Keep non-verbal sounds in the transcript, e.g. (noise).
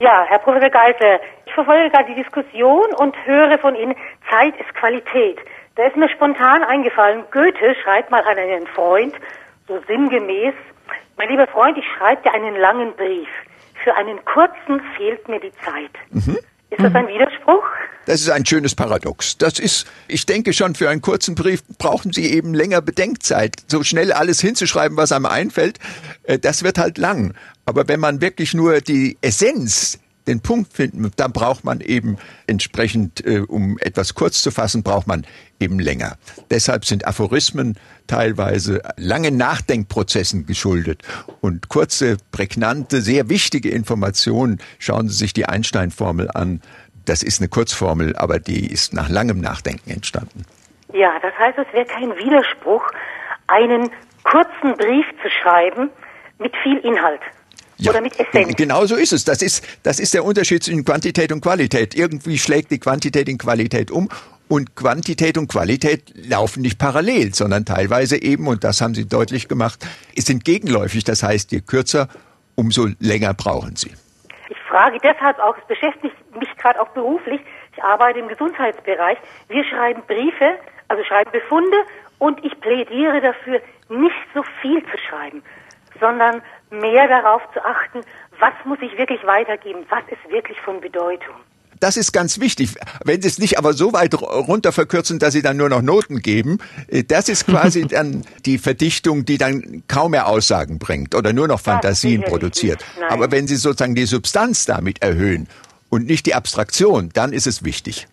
Ja, Herr Professor Geisler, ich verfolge gerade die Diskussion und höre von Ihnen, Zeit ist Qualität. Da ist mir spontan eingefallen, Goethe schreibt mal an einen Freund, so sinngemäß, mein lieber Freund, ich schreibe dir einen langen Brief. Für einen kurzen fehlt mir die Zeit. Mhm. Ist das ein Widerspruch? Das ist ein schönes Paradox. Das ist, ich denke schon, für einen kurzen Brief brauchen Sie eben länger Bedenkzeit. So schnell alles hinzuschreiben, was einem einfällt, äh, das wird halt lang. Aber wenn man wirklich nur die Essenz den Punkt finden, dann braucht man eben entsprechend, äh, um etwas kurz zu fassen, braucht man eben länger. Deshalb sind Aphorismen teilweise lange Nachdenkprozessen geschuldet und kurze, prägnante, sehr wichtige Informationen. Schauen Sie sich die Einstein-Formel an. Das ist eine Kurzformel, aber die ist nach langem Nachdenken entstanden. Ja, das heißt, es wäre kein Widerspruch, einen kurzen Brief zu schreiben mit viel Inhalt. Ja, oder mit Essenz. Genau so ist es. Das ist, das ist der Unterschied zwischen Quantität und Qualität. Irgendwie schlägt die Quantität in Qualität um und Quantität und Qualität laufen nicht parallel, sondern teilweise eben, und das haben Sie deutlich gemacht, sind gegenläufig. Das heißt, je kürzer, umso länger brauchen Sie. Frage deshalb auch, es beschäftigt mich gerade auch beruflich, ich arbeite im Gesundheitsbereich, wir schreiben Briefe, also schreiben Befunde und ich plädiere dafür, nicht so viel zu schreiben, sondern mehr darauf zu achten, was muss ich wirklich weitergeben, was ist wirklich von Bedeutung. Das ist ganz wichtig. Wenn Sie es nicht aber so weit runter verkürzen, dass Sie dann nur noch Noten geben, äh, das ist quasi (laughs) dann die Verdichtung, die dann kaum mehr Aussagen bringt oder nur noch Fantasien produziert. Aber wenn Sie sozusagen die Substanz damit erhöhen und nicht die Abstraktion, dann ist es wichtig.